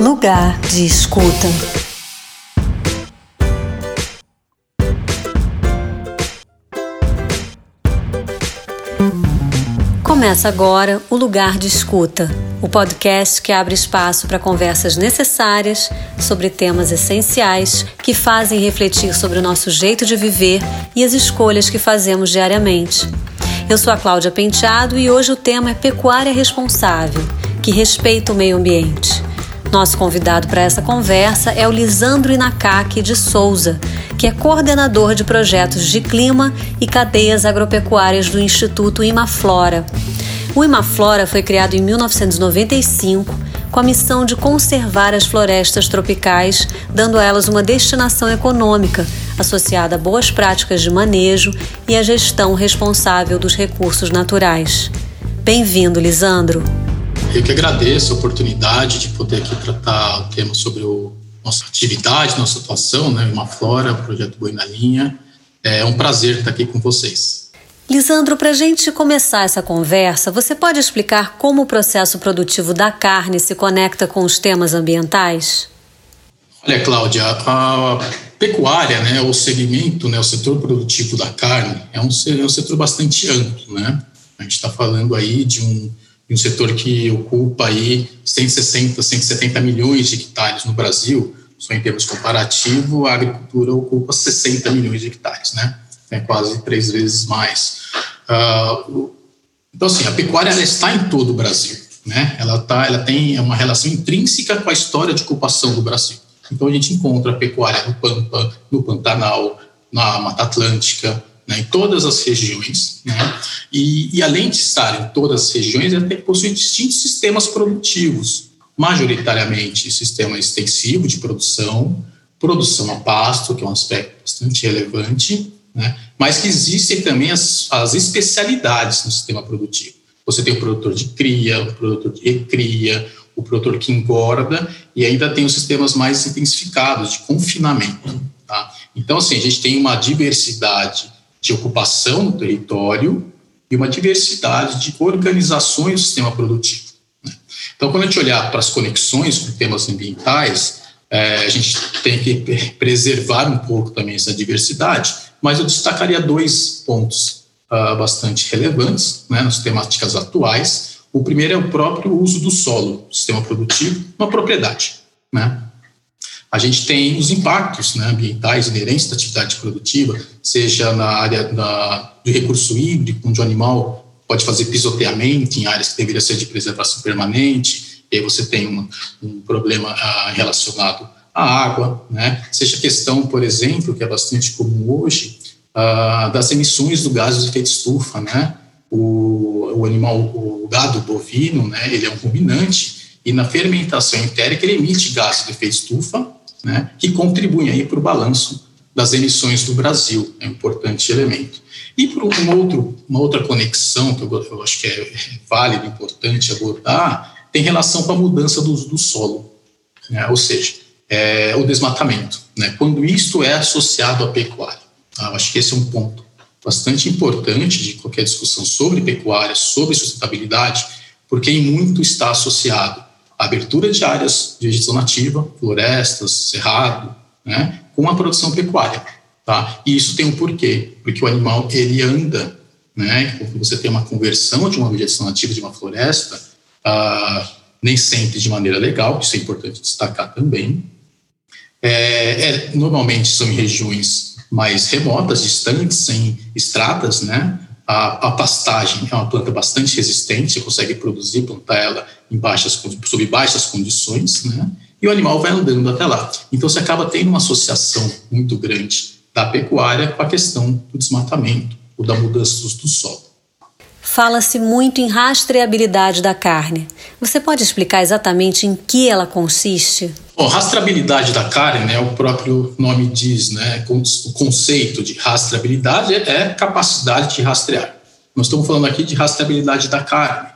Lugar de escuta. Começa agora o Lugar de Escuta, o podcast que abre espaço para conversas necessárias sobre temas essenciais que fazem refletir sobre o nosso jeito de viver e as escolhas que fazemos diariamente. Eu sou a Cláudia Penteado e hoje o tema é Pecuária Responsável, que respeita o meio ambiente. Nosso convidado para essa conversa é o Lisandro Inacaki de Souza, que é coordenador de projetos de clima e cadeias agropecuárias do Instituto Imaflora. O Imaflora foi criado em 1995 com a missão de conservar as florestas tropicais, dando a elas uma destinação econômica associada a boas práticas de manejo e a gestão responsável dos recursos naturais. Bem-vindo, Lisandro! Eu que agradeço a oportunidade de poder aqui tratar o tema sobre o, nossa atividade, nossa atuação, né, uma flora, projeto Boi na Linha. É um prazer estar aqui com vocês. Lisandro, para a gente começar essa conversa, você pode explicar como o processo produtivo da carne se conecta com os temas ambientais? Olha, Cláudia, a pecuária, né, o segmento, né, o setor produtivo da carne é um, é um setor bastante amplo, né? A gente está falando aí de um um setor que ocupa aí 160, 170 milhões de hectares no Brasil, só em termos comparativos, a agricultura ocupa 60 milhões de hectares, né? É quase três vezes mais. Uh, então, assim, a pecuária está em todo o Brasil, né? Ela, tá, ela tem uma relação intrínseca com a história de ocupação do Brasil. Então, a gente encontra a pecuária no Pampa, no Pantanal, na Mata Atlântica, né, em todas as regiões, né, e, e, além de estar em todas as regiões, ela possui distintos sistemas produtivos, majoritariamente sistema extensivo de produção, produção a pasto, que é um aspecto bastante relevante, né, mas que existem também as, as especialidades no sistema produtivo. Você tem o produtor de cria, o produtor de recria, o produtor que engorda, e ainda tem os sistemas mais intensificados de confinamento. Tá? Então, assim, a gente tem uma diversidade de ocupação no território e uma diversidade de organizações do sistema produtivo. Né? Então, quando a gente olhar para as conexões com temas ambientais, é, a gente tem que preservar um pouco também essa diversidade, mas eu destacaria dois pontos uh, bastante relevantes né, nas temáticas atuais. O primeiro é o próprio uso do solo, sistema produtivo, uma propriedade. Né? A gente tem os impactos né, ambientais inerentes da atividade produtiva, seja na área da, do recurso hídrico, onde o animal pode fazer pisoteamento em áreas que deveriam ser de preservação permanente, e aí você tem um, um problema ah, relacionado à água, né? seja a questão, por exemplo, que é bastante comum hoje, ah, das emissões do gás de efeito estufa. Né? O, o animal, o gado bovino, né, ele é um ruminante, e na fermentação entérica ele emite gás de efeito estufa, né, que contribuem aí para o balanço das emissões do Brasil, é um importante elemento. E por um outro, uma outra conexão que eu, eu acho que é válido, importante abordar, tem relação com a mudança do do solo, né, ou seja, é, o desmatamento, né, quando isto é associado à pecuária. Tá? Eu acho que esse é um ponto bastante importante de qualquer discussão sobre pecuária, sobre sustentabilidade, porque em muito está associado abertura de áreas de vegetação nativa, florestas, cerrado, né, com a produção pecuária. Tá? E isso tem um porquê, porque o animal ele anda, né, quando você tem uma conversão de uma vegetação nativa de uma floresta, ah, nem sempre de maneira legal, isso é importante destacar também. É, é, normalmente são em regiões mais remotas, distantes, sem estradas, né? A, a, pastagem é uma planta bastante resistente, você consegue produzir, plantar ela em baixas, sob baixas condições, né? e o animal vai andando até lá. Então você acaba tendo uma associação muito grande da pecuária com a questão do desmatamento ou da mudança do solo. Fala-se muito em rastreabilidade da carne. Você pode explicar exatamente em que ela consiste? Bom, rastreabilidade da carne, né, o próprio nome diz, né, o conceito de rastreabilidade é capacidade de rastrear. Nós estamos falando aqui de rastreabilidade da carne.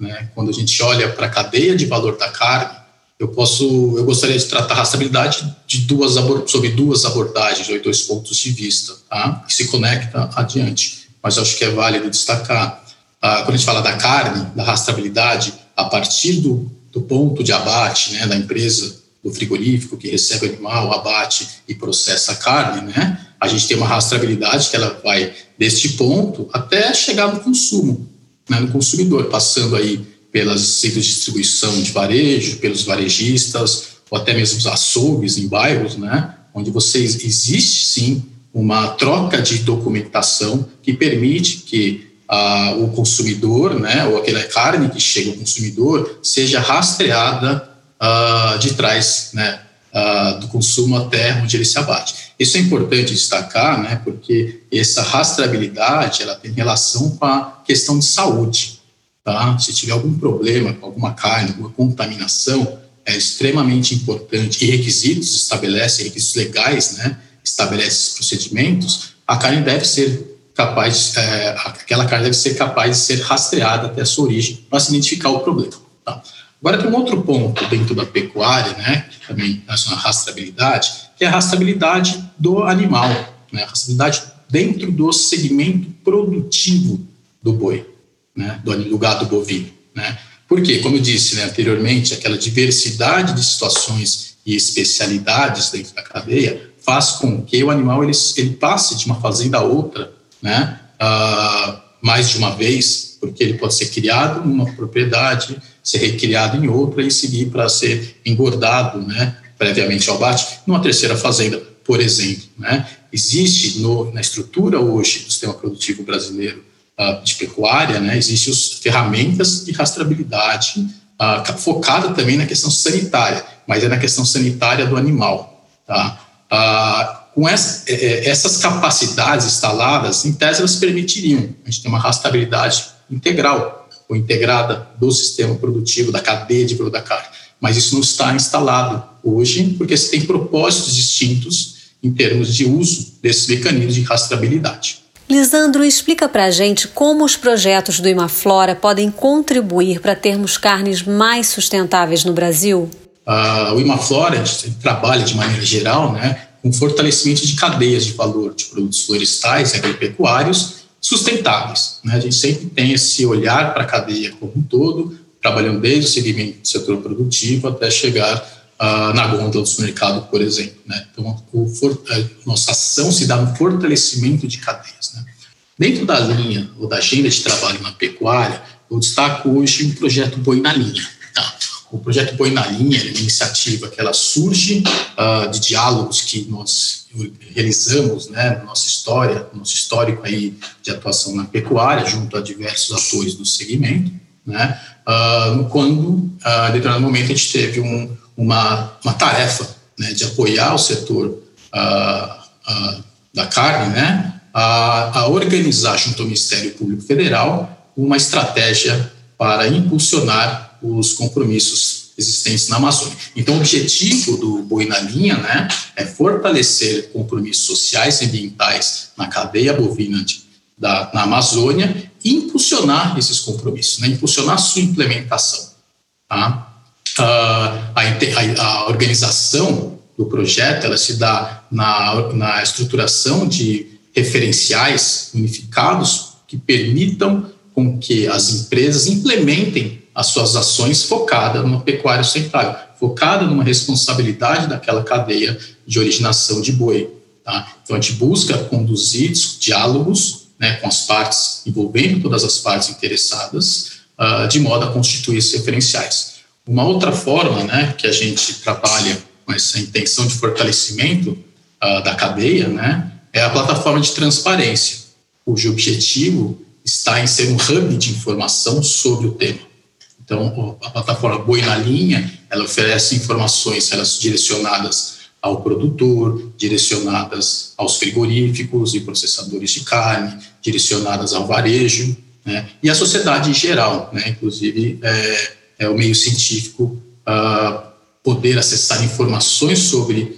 Né? Quando a gente olha para a cadeia de valor da carne, eu posso, eu gostaria de tratar a rastreabilidade de duas sobre duas abordagens ou dois pontos de vista, tá? Que se conecta adiante. Mas acho que é válido destacar ah, quando a gente fala da carne, da rastreabilidade, a partir do do ponto de abate, né, da empresa do frigorífico que recebe o animal, abate e processa a carne, né, a gente tem uma rastreabilidade que ela vai deste ponto até chegar no consumo, né, no consumidor, passando aí pelas centros de distribuição de varejo, pelos varejistas, ou até mesmo os açougues em bairros, né, onde você existe sim uma troca de documentação que permite que ah, o consumidor, né, ou aquela carne que chega ao consumidor, seja rastreada ah, de trás, né, ah, do consumo até onde ele se abate. Isso é importante destacar, né, porque essa rastreabilidade ela tem relação com a questão de saúde. Tá? Se tiver algum problema com alguma carne, alguma contaminação, é extremamente importante e requisitos estabelece requisitos legais, né, estabelece esses procedimentos, a carne deve ser capaz, é, aquela carne deve ser capaz de ser rastreada até a sua origem para se identificar o problema. Tá? Agora tem um outro ponto dentro da pecuária, né, também é uma rastreabilidade, que é a rastreabilidade do animal, né, a rastreabilidade dentro do segmento produtivo do boi, né, do, do gado bovino, né. Por quê? Como eu disse né, anteriormente, aquela diversidade de situações e especialidades dentro da cadeia faz com que o animal ele, ele passe de uma fazenda a outra, né, uh, mais de uma vez, porque ele pode ser criado numa propriedade, ser recriado em outra e seguir para ser engordado, né, previamente ao bate, numa terceira fazenda, por exemplo. Né. Existe no, na estrutura hoje do sistema produtivo brasileiro uh, de pecuária, né, existem as ferramentas de rastreabilidade uh, focada também na questão sanitária, mas é na questão sanitária do animal. Tá? Ah, com essa, é, é, essas capacidades instaladas, em tese, elas permitiriam a gente ter uma rastreabilidade integral ou integrada do sistema produtivo, da cadeia de produto da carne. Mas isso não está instalado hoje, porque se tem propósitos distintos em termos de uso desses mecanismos de rastreabilidade. Lisandro, explica para a gente como os projetos do Imaflora podem contribuir para termos carnes mais sustentáveis no Brasil? Uh, o Imaflora trabalha de maneira geral né, com fortalecimento de cadeias de valor de produtos florestais e agropecuários sustentáveis. Né? A gente sempre tem esse olhar para a cadeia como um todo, trabalhando desde o segmento do setor produtivo até chegar uh, na gôndola do supermercado, por exemplo. Né? Então, for, a nossa ação se dá no fortalecimento de cadeias. Né? Dentro da linha ou da agenda de trabalho na pecuária, eu destaco hoje um projeto Boi na Linha. O projeto Boi na Linha é uma iniciativa que ela surge uh, de diálogos que nós realizamos né, na nossa história, no nosso histórico aí de atuação na pecuária, junto a diversos atores do segmento, né, uh, quando, uh, em determinado momento, a gente teve um, uma, uma tarefa né, de apoiar o setor uh, da carne, né, a, a organizar, junto ao Ministério Público Federal, uma estratégia para impulsionar os compromissos existentes na Amazônia. Então, o objetivo do Boi na Linha né, é fortalecer compromissos sociais e ambientais na cadeia bovina de, da, na Amazônia e impulsionar esses compromissos, né, impulsionar sua implementação. Tá? Uh, a, a, a, organização do projeto ela se dá na, na estruturação de referenciais unificados que permitam com que as empresas implementem as suas ações focada numa pecuária sustentável, focada numa responsabilidade daquela cadeia de originação de boi. Tá? Então, a gente busca conduzir diálogos né, com as partes, envolvendo todas as partes interessadas, uh, de modo a constituir esses referenciais. Uma outra forma né, que a gente trabalha com essa intenção de fortalecimento uh, da cadeia né, é a plataforma de transparência, cujo objetivo está em ser um hub de informação sobre o tema. Então, a plataforma Boi na Linha, ela oferece informações elas direcionadas ao produtor, direcionadas aos frigoríficos e processadores de carne, direcionadas ao varejo, né? e à sociedade em geral, né? inclusive é, é o meio científico uh, poder acessar informações sobre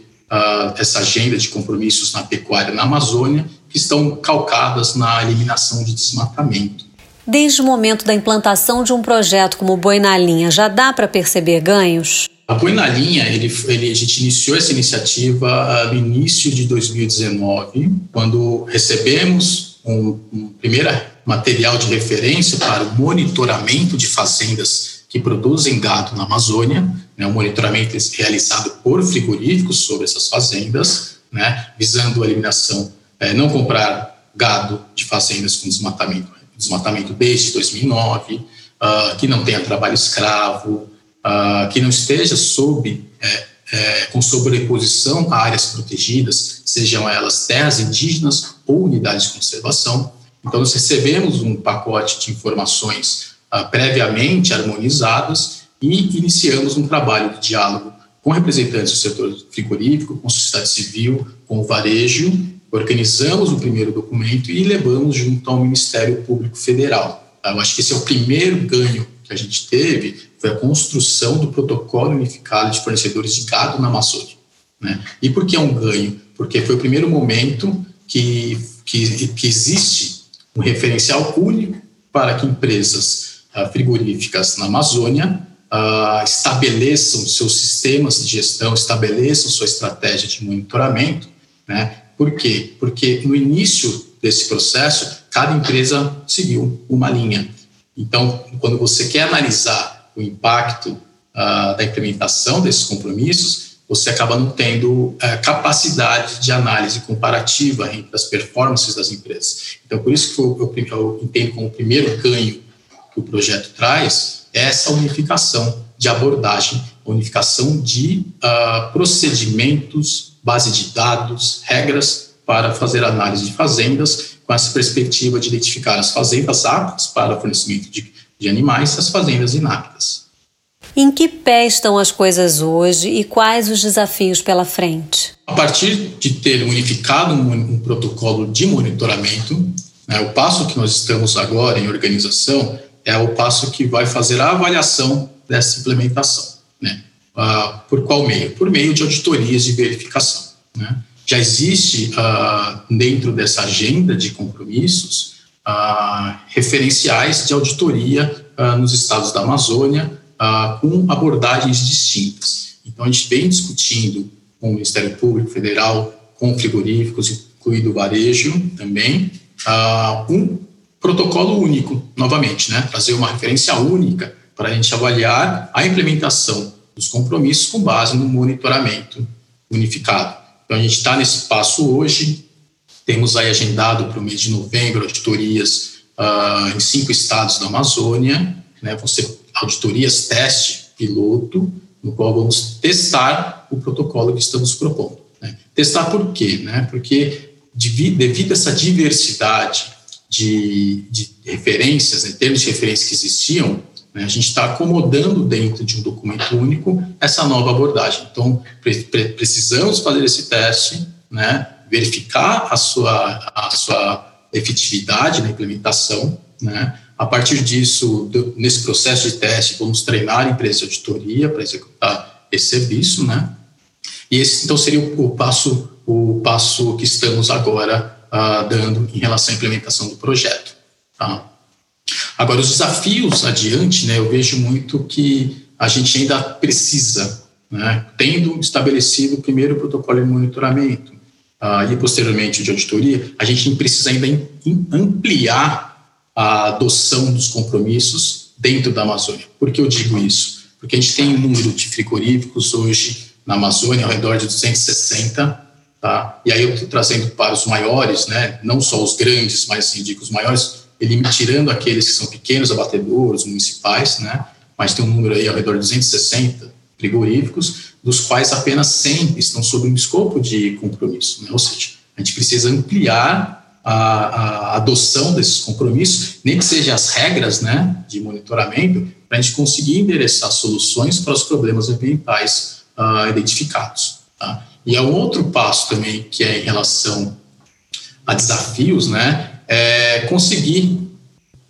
essa agenda de compromissos na pecuária na Amazônia, que estão calcadas na eliminação de desmatamento. Desde o momento da implantação de um projeto como o Boi na Linha, já dá para perceber ganhos? A Boi na Linha, ele, ele, a gente iniciou essa iniciativa uh, no início de 2019, quando recebemos um, um primeiro material de referência para o monitoramento de fazendas que produzem gado na Amazônia, né, o monitoramento realizado por frigoríficos sobre essas fazendas, né, visando a eliminação, é, não comprar gado de fazendas com desmatamento, desmatamento desde 2009, uh, ah, que não tenha trabalho escravo, uh, que não esteja sob, é, é, com sobreposição a áreas protegidas, sejam elas terras indígenas ou unidades de conservação. Então, nós recebemos um pacote de informações uh, previamente harmonizadas e iniciamos um trabalho de diálogo com representantes do setor frigorífico, com sociedade civil, com o varejo, organizamos o primeiro documento e levamos junto ao Ministério Público Federal. Eu acho que esse é o primeiro ganho que a gente teve, foi a construção do protocolo unificado de fornecedores de gado na Amazônia. Né? E por que é um ganho? Porque foi o primeiro momento que, que, que existe um referencial único para que empresas uh, frigoríficas na Amazônia uh, estabeleçam seus sistemas de gestão, estabeleçam sua estratégia de monitoramento. Né? Por quê? Porque no início desse processo, cada empresa seguiu uma linha. Então, quando você quer analisar o impacto uh, da implementação desses compromissos, você acaba não tendo uh, capacidade de análise comparativa entre as performances das empresas. Então, por isso que eu, eu, eu entendo como o primeiro ganho que o projeto traz é essa unificação de abordagem, unificação de uh, procedimentos, base de dados, regras para fazer análise de fazendas, com essa perspectiva de identificar as fazendas aptas para fornecimento de, de animais e as fazendas inaptas. Em que pé estão as coisas hoje e quais os desafios pela frente? A partir de ter unificado um, um protocolo de monitoramento, né, o passo que nós estamos agora em organização é o passo que vai fazer a avaliação dessa implementação. Né? Ah, por qual meio? Por meio de auditorias de verificação. Né? Já existe ah, dentro dessa agenda de compromissos ah, referenciais de auditoria ah, nos estados da Amazônia ah, com abordagens distintas. Então, a gente vem discutindo com o Ministério Público Federal, com frigoríficos, incluindo o varejo também, ah, um protocolo único, novamente, né? trazer uma referência única para a gente avaliar a implementação dos compromissos com base no monitoramento unificado. Então, a gente está nesse passo hoje, temos aí agendado para o mês de novembro auditorias uh, em cinco estados da Amazônia, né? vão ser auditorias teste, piloto, no qual vamos testar o protocolo que estamos propondo. Né? Testar por quê? Né? Porque devido a essa diversidade de, de referências, em termos de referências que existiam, né, a gente está acomodando dentro de um documento único essa nova abordagem. Então, pre precisamos fazer esse teste, né, verificar a sua, a sua efetividade na implementação. Né, a partir disso, do, nesse processo de teste, vamos treinar a empresa de auditoria para executar esse serviço. Né, e esse, então, seria o, o passo, o passo que estamos agora uh, dando em relação à implementação do projeto. Tá? Agora, os desafios adiante, né, eu vejo muito que a gente ainda precisa, né, tendo estabelecido o primeiro protocolo de monitoramento uh, e posteriormente de auditoria, a gente precisa ainda in, in ampliar a adoção dos compromissos dentro da Amazônia. Por que eu digo isso? Porque a gente tem um número de frigoríficos hoje na Amazônia ao redor de 260 Tá? E aí eu estou trazendo para os maiores, né, não só os grandes, mas indico os maiores, ele tirando aqueles que são pequenos abatedores, municipais, né, mas tem um número aí ao redor de 260 frigoríficos, dos quais apenas 100 estão sob um escopo de compromisso. Né? Ou seja, a gente precisa ampliar a, a adoção desses compromissos, nem que sejam as regras né, de monitoramento, para a gente conseguir endereçar soluções para os problemas ambientais uh, identificados. Tá? E é um outro passo também que é em relação a desafios, né? É conseguir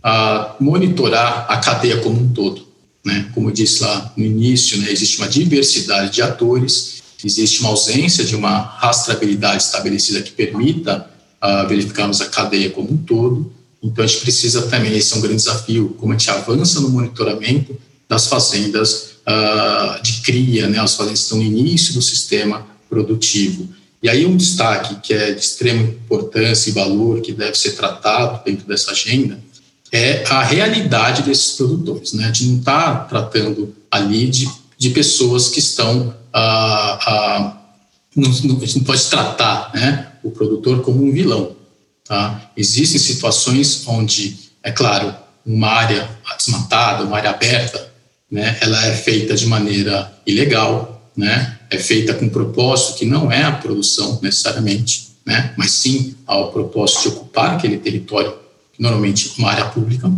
uh, monitorar a cadeia como um todo, né? Como eu disse lá no início, né? Existe uma diversidade de atores, existe uma ausência de uma rastreabilidade estabelecida que permita uh, verificarmos a cadeia como um todo. Então a gente precisa também, esse é um grande desafio, como a gente avança no monitoramento das fazendas uh, de cria, né? As fazendas estão no início do sistema produtivo. E aí um destaque que é de extrema importância e valor, que deve ser tratado dentro dessa agenda, é a realidade desses produtores, né? A gente não está tratando ali de, de pessoas que estão. Ah, ah, não, não, a gente não pode tratar né, o produtor como um vilão. Tá? Existem situações onde, é claro, uma área desmatada, uma área aberta, né, ela é feita de maneira ilegal, né, é feita com propósito que não é a produção necessariamente, né, mas sim ao propósito de ocupar aquele território, normalmente é uma área pública,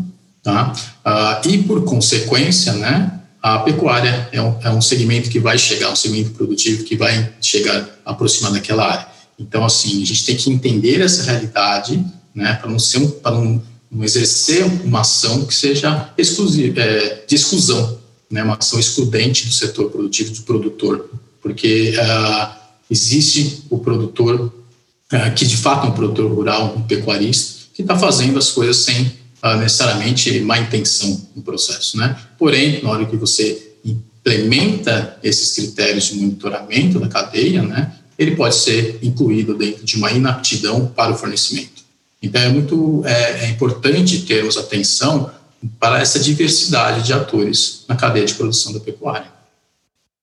tá? Ah, e por consequência, né, a pecuária é um, é um segmento que vai chegar, um segmento produtivo que vai chegar aproximar daquela área. Então, assim, a gente tem que entender essa realidade, né, para não ser um, para não, não, exercer uma ação que seja exclusiva, é, de exclusão, né, uma ação excludente do setor produtivo, do produtor, porque uh, existe o produtor uh, que de fato é um produtor rural, um pecuarista, que está fazendo as coisas sem uh, necessariamente má intenção no processo, né? Porém, na hora que você implementa esses critérios de monitoramento da cadeia, né, ele pode ser incluído dentro de uma inaptidão para o fornecimento. Então, é muito é, é importante termos atenção para essa diversidade de atores na cadeia de produção da pecuária.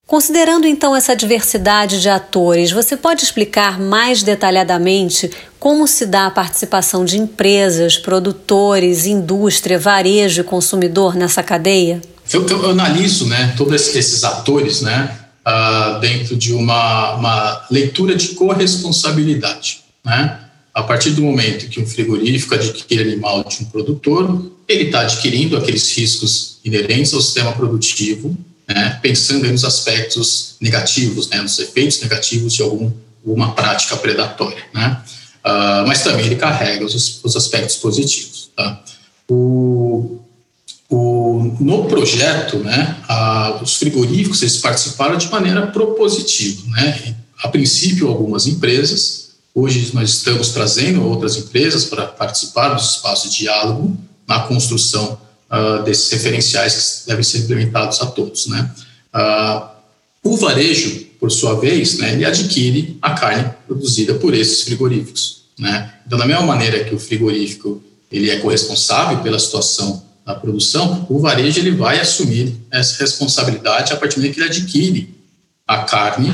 Considerando então essa diversidade de atores, você pode explicar mais detalhadamente como se dá a participação de empresas, produtores, indústria, varejo e consumidor nessa cadeia? Eu, eu analiso né, todos esses atores né, uh, dentro de uma, uma leitura de corresponsabilidade. Né? A partir do momento que um frigorífico adquire animal de um produtor, ele está adquirindo aqueles riscos inerentes ao sistema produtivo, né, pensando nos aspectos negativos, né, nos efeitos negativos de algum, alguma prática predatória. Né? Uh, mas também ele carrega os, os aspectos positivos. Tá? O, o, no projeto, né, uh, os frigoríficos eles participaram de maneira propositiva. Né? A princípio, algumas empresas, hoje nós estamos trazendo outras empresas para participar dos espaços de diálogo na construção uh, desses referenciais que devem ser implementados a todos. Né? Uh, o varejo, por sua vez, né, ele adquire a carne produzida por esses frigoríficos. Né? Então, da mesma maneira que o frigorífico ele é corresponsável pela situação da produção, o varejo ele vai assumir essa responsabilidade a partir do momento que ele adquire a carne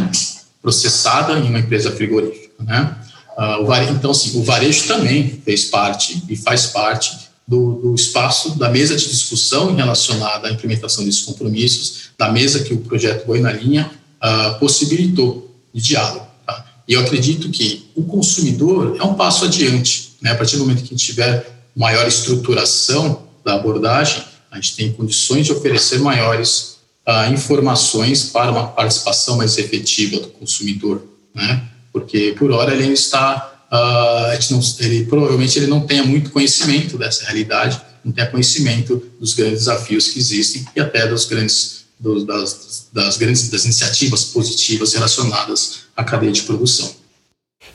processada em uma empresa frigorífica. Né? Uh, o varejo, então, assim, o varejo também fez parte e faz parte do, do, espaço da mesa de discussão relacionada à implementação desses compromissos, da mesa que o projeto Boi na Linha uh, possibilitou de diálogo. Tá? E eu acredito que o consumidor é um passo adiante. Né? A partir do momento que a gente tiver maior estruturação da abordagem, a gente tem condições de oferecer maiores uh, informações para uma participação mais efetiva do consumidor, né? porque por hora ele está uh, ele provavelmente ele não tenha muito conhecimento dessa realidade, não tenha conhecimento dos grandes desafios que existem e até dos grandes, dos, das, das grandes das iniciativas positivas relacionadas à cadeia de produção.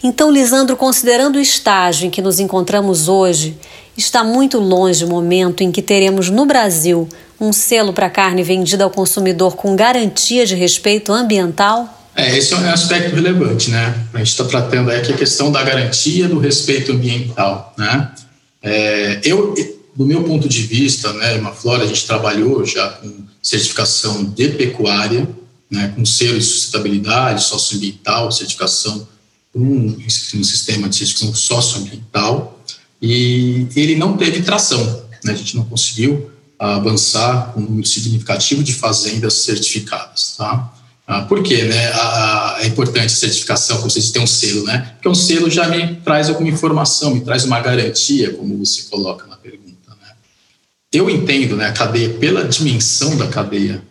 Então, Lisandro, considerando o estágio em que nos encontramos hoje, está muito longe o momento em que teremos no Brasil um selo para carne vendida ao consumidor com garantia de respeito ambiental? É, esse é um aspecto relevante, né? A gente está tratando aqui a questão da garantia do respeito ambiental, né? É, eu, do meu ponto de vista, né, uma Flora, a gente trabalhou já com certificação de pecuária, né, com selo de sustentabilidade socioambiental, certificação um, um sistema de certificação socioambiental, e ele não teve tração, né? A gente não conseguiu avançar com um número significativo de fazendas certificadas, tá? Ah, por quê? Né? A, a, é importante a certificação, como vocês têm um selo, né? Porque um selo já me traz alguma informação, me traz uma garantia, como você coloca na pergunta. Né? Eu entendo né, a cadeia, pela dimensão da cadeia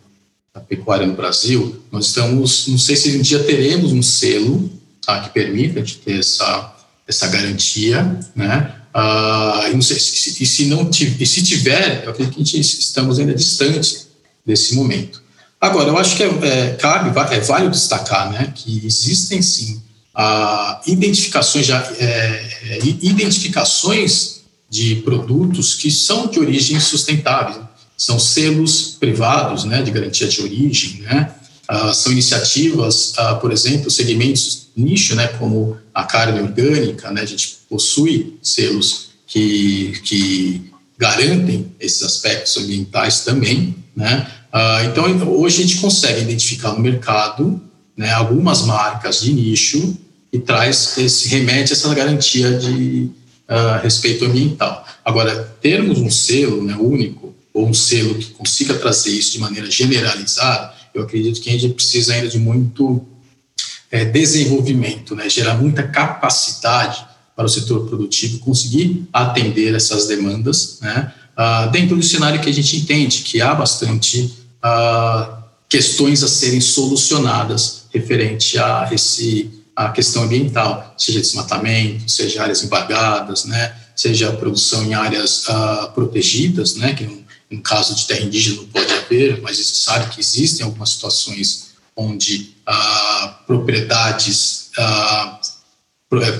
da pecuária no Brasil, nós estamos, não sei se um dia teremos um selo tá, que permita gente ter essa, essa garantia, né? Ah, e, não sei, se, e se não e se tiver, eu acredito que a gente estamos ainda distantes desse momento. Agora, eu acho que é, é, cabe, é válido destacar né, que existem sim a, identificações, já, é, é identificações de produtos que são de origem sustentável. São selos privados né, de garantia de origem, né, ah, são iniciativas, ah, por exemplo, segmentos nicho, né, como a carne orgânica, né, a gente possui selos que, que garantem esses aspectos ambientais também, né? Uh, então, hoje a gente consegue identificar no mercado né, algumas marcas de nicho e traz esse remete essa garantia de uh, respeito ambiental. Agora, termos um selo né, único ou um selo que consiga trazer isso de maneira generalizada, eu acredito que a gente precisa ainda de muito é, desenvolvimento, né, gerar muita capacidade para o setor produtivo conseguir atender essas demandas, né, uh, dentro do cenário que a gente entende que há bastante uh, questões a serem solucionadas referente a esse a questão ambiental, seja desmatamento, seja áreas embargadas, né, seja a produção em áreas uh, protegidas, né, que no, no, caso de terra indígena não pode haver, mas a gente sabe que existem algumas situações onde uh, propriedades, uh,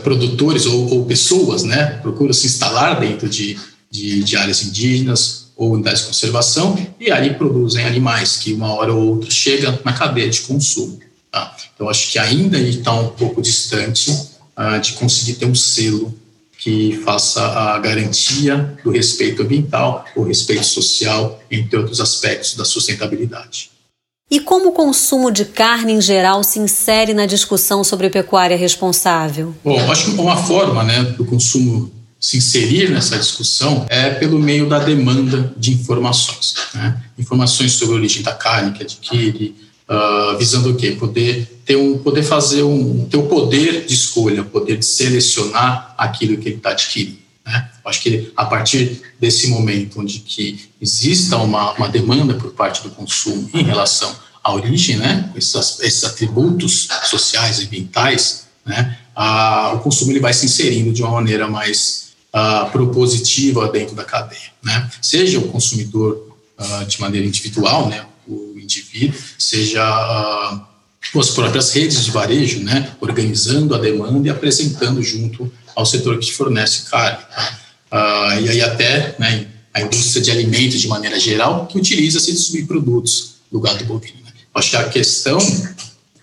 produtores ou, ou, pessoas, né, procuram se instalar dentro de, de, de áreas indígenas ou unidades de conservação e ali produzem animais que uma hora ou outra chegam na cadeia de consumo. Tá? Então, acho que ainda está um pouco distante uh, de conseguir ter um selo que faça a garantia do respeito ambiental, o respeito social, entre outros aspectos da sustentabilidade. E como o consumo de carne em geral se insere na discussão sobre pecuária responsável? Bom, acho que uma forma né, do consumo se inserir nessa discussão é pelo meio da demanda de informações. Né? Informações sobre a origem da carne que adquire, uh, visando o quê? Poder ter um, poder fazer um, ter o poder de escolha, poder de selecionar aquilo que ele está adquirindo. Né? Acho que a partir desse momento onde que exista uma, uma demanda por parte do consumo em relação à origem, né? esses, atributos sociais ambientais, né? Ah, o consumo ele vai se inserindo de uma maneira mais uh, propositiva dentro da cadeia, né? Seja o consumidor uh, de maneira individual, né? O indivíduo, seja uh, as próprias redes de varejo, né? Organizando a demanda e apresentando junto ao setor que fornece carne. Tá? Uh, e aí até, né? A indústria de alimentos de maneira geral que utiliza esses subprodutos do gado bovino. Né? Acho que a questão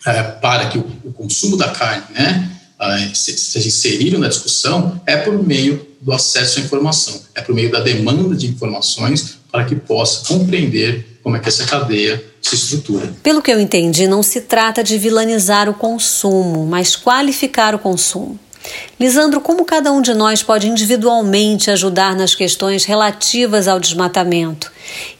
é, para que o, o consumo da carne, né? Uh, seja inserido na discussão é por meio do acesso à informação, é por meio da demanda de informações para que possa compreender como é que essa cadeia se estrutura. Pelo que eu entendi, não se trata de vilanizar o consumo, mas qualificar o consumo. Lisandro, como cada um de nós pode individualmente ajudar nas questões relativas ao desmatamento?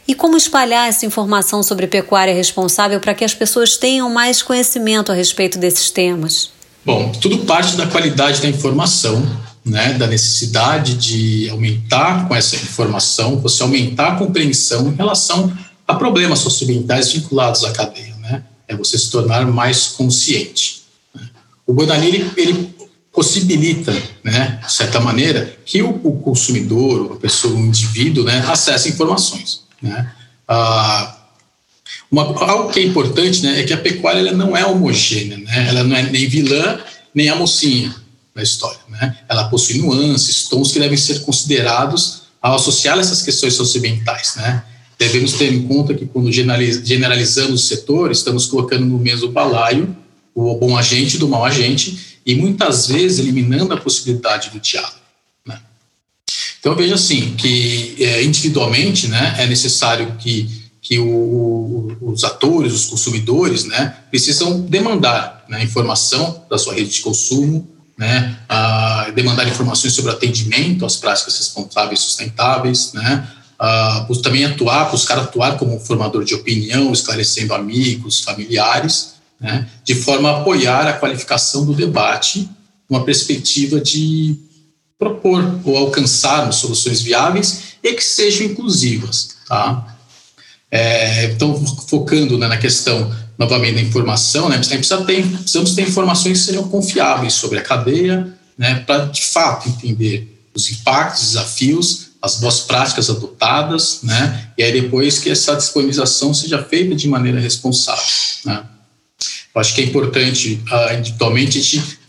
E como espalhar essa informação sobre pecuária responsável para que as pessoas tenham mais conhecimento a respeito desses temas? Bom, tudo parte da qualidade da informação né, da necessidade de aumentar com essa informação, você aumentar a compreensão em relação a problemas socioambientais vinculados à cadeia, né? É você se tornar mais consciente. O Bonani, ele, ele, possibilita, né, de certa maneira, que o, o consumidor, a pessoa, o indivíduo, né, acesse informações, né? Ah, uma, algo que é importante, né, é que a pecuária ela não é homogênea, né? Ela não é nem vilã nem a mocinha, da história. Né? Ela possui nuances, tons que devem ser considerados ao associar essas questões socioambientais. Né? Devemos ter em conta que, quando generalizamos o setor, estamos colocando no mesmo balaio o bom agente do mau agente e muitas vezes eliminando a possibilidade do diálogo. Né? Então, veja assim, que é, individualmente né, é necessário que, que o, os atores, os consumidores, né, precisam demandar né, informação da sua rede de consumo, né, demandar informações sobre atendimento às práticas responsáveis e sustentáveis, né, também atuar, buscar atuar como formador de opinião, esclarecendo amigos, familiares, né, de forma a apoiar a qualificação do debate, uma perspectiva de propor ou alcançarmos soluções viáveis e que sejam inclusivas. Tá? É, então, focando né, na questão novamente da informação, né, precisa ter, precisamos ter informações que sejam confiáveis sobre a cadeia, né, para de fato entender os impactos, desafios, as boas práticas adotadas, né, e aí depois que essa disponibilização seja feita de maneira responsável. Né. Eu acho que é importante, uh, individualmente, a gente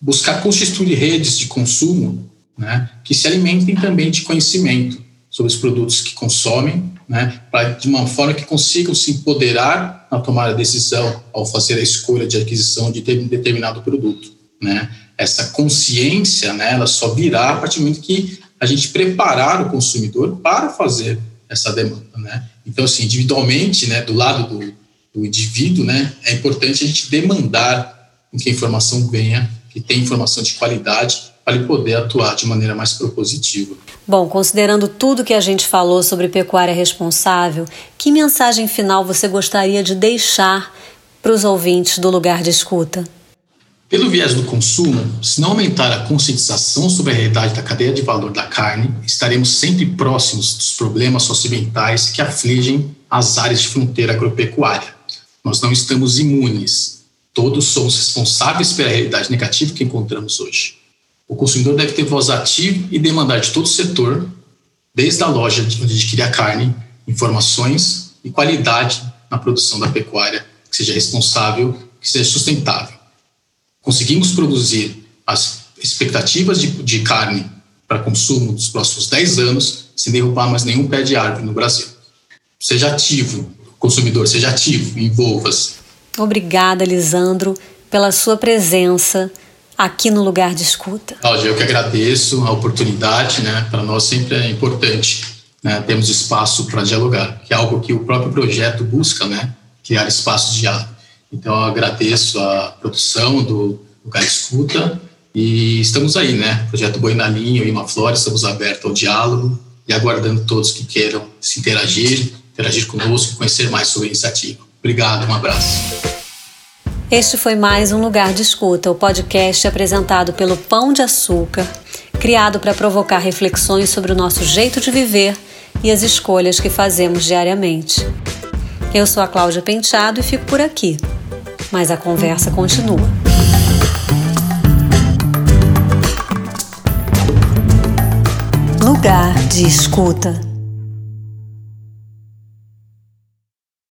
buscar constituir redes de consumo né, que se alimentem também de conhecimento sobre os produtos que consomem né, pra, de uma forma que consigam se empoderar na tomada de decisão ao fazer a escolha de aquisição de determinado produto. Né. Essa consciência, né, ela só virá a partir do momento que a gente preparar o consumidor para fazer essa demanda, né? Então, assim, individualmente, né, do lado do, do indivíduo, né, é importante a gente demandar que a informação venha, que tenha informação de qualidade, para ele poder atuar de maneira mais propositiva. Bom, considerando tudo que a gente falou sobre pecuária responsável, que mensagem final você gostaria de deixar para os ouvintes do lugar de escuta? Pelo viés do consumo, se não aumentar a conscientização sobre a realidade da cadeia de valor da carne, estaremos sempre próximos dos problemas socioambientais que afligem as áreas de fronteira agropecuária. Nós não estamos imunes. Todos somos responsáveis pela realidade negativa que encontramos hoje. O consumidor deve ter voz ativa e demandar de todo o setor, desde a loja onde adquirir a carne, informações e qualidade na produção da pecuária que seja responsável, que seja sustentável conseguimos produzir as expectativas de, de carne para consumo nos próximos 10 anos sem derrubar mais nenhum pé de árvore no Brasil. Seja ativo, consumidor, seja ativo, envolva-se. Obrigada, Lisandro, pela sua presença aqui no lugar de escuta. Cláudia, eu que agradeço a oportunidade, né? Para nós sempre é importante né? termos espaço para dialogar, que é algo que o próprio projeto busca, né? Criar espaços de diálogo. Então, eu agradeço a produção do Lugar Escuta e estamos aí, né? Projeto Boi na Linha e uma Flora, estamos abertos ao diálogo e aguardando todos que queiram se interagir, interagir conosco conhecer mais sobre a iniciativa. Obrigado, um abraço. Este foi mais um Lugar de Escuta, o podcast apresentado pelo Pão de Açúcar, criado para provocar reflexões sobre o nosso jeito de viver e as escolhas que fazemos diariamente. Eu sou a Cláudia Penteado e fico por aqui mas a conversa continua. Lugar de escuta.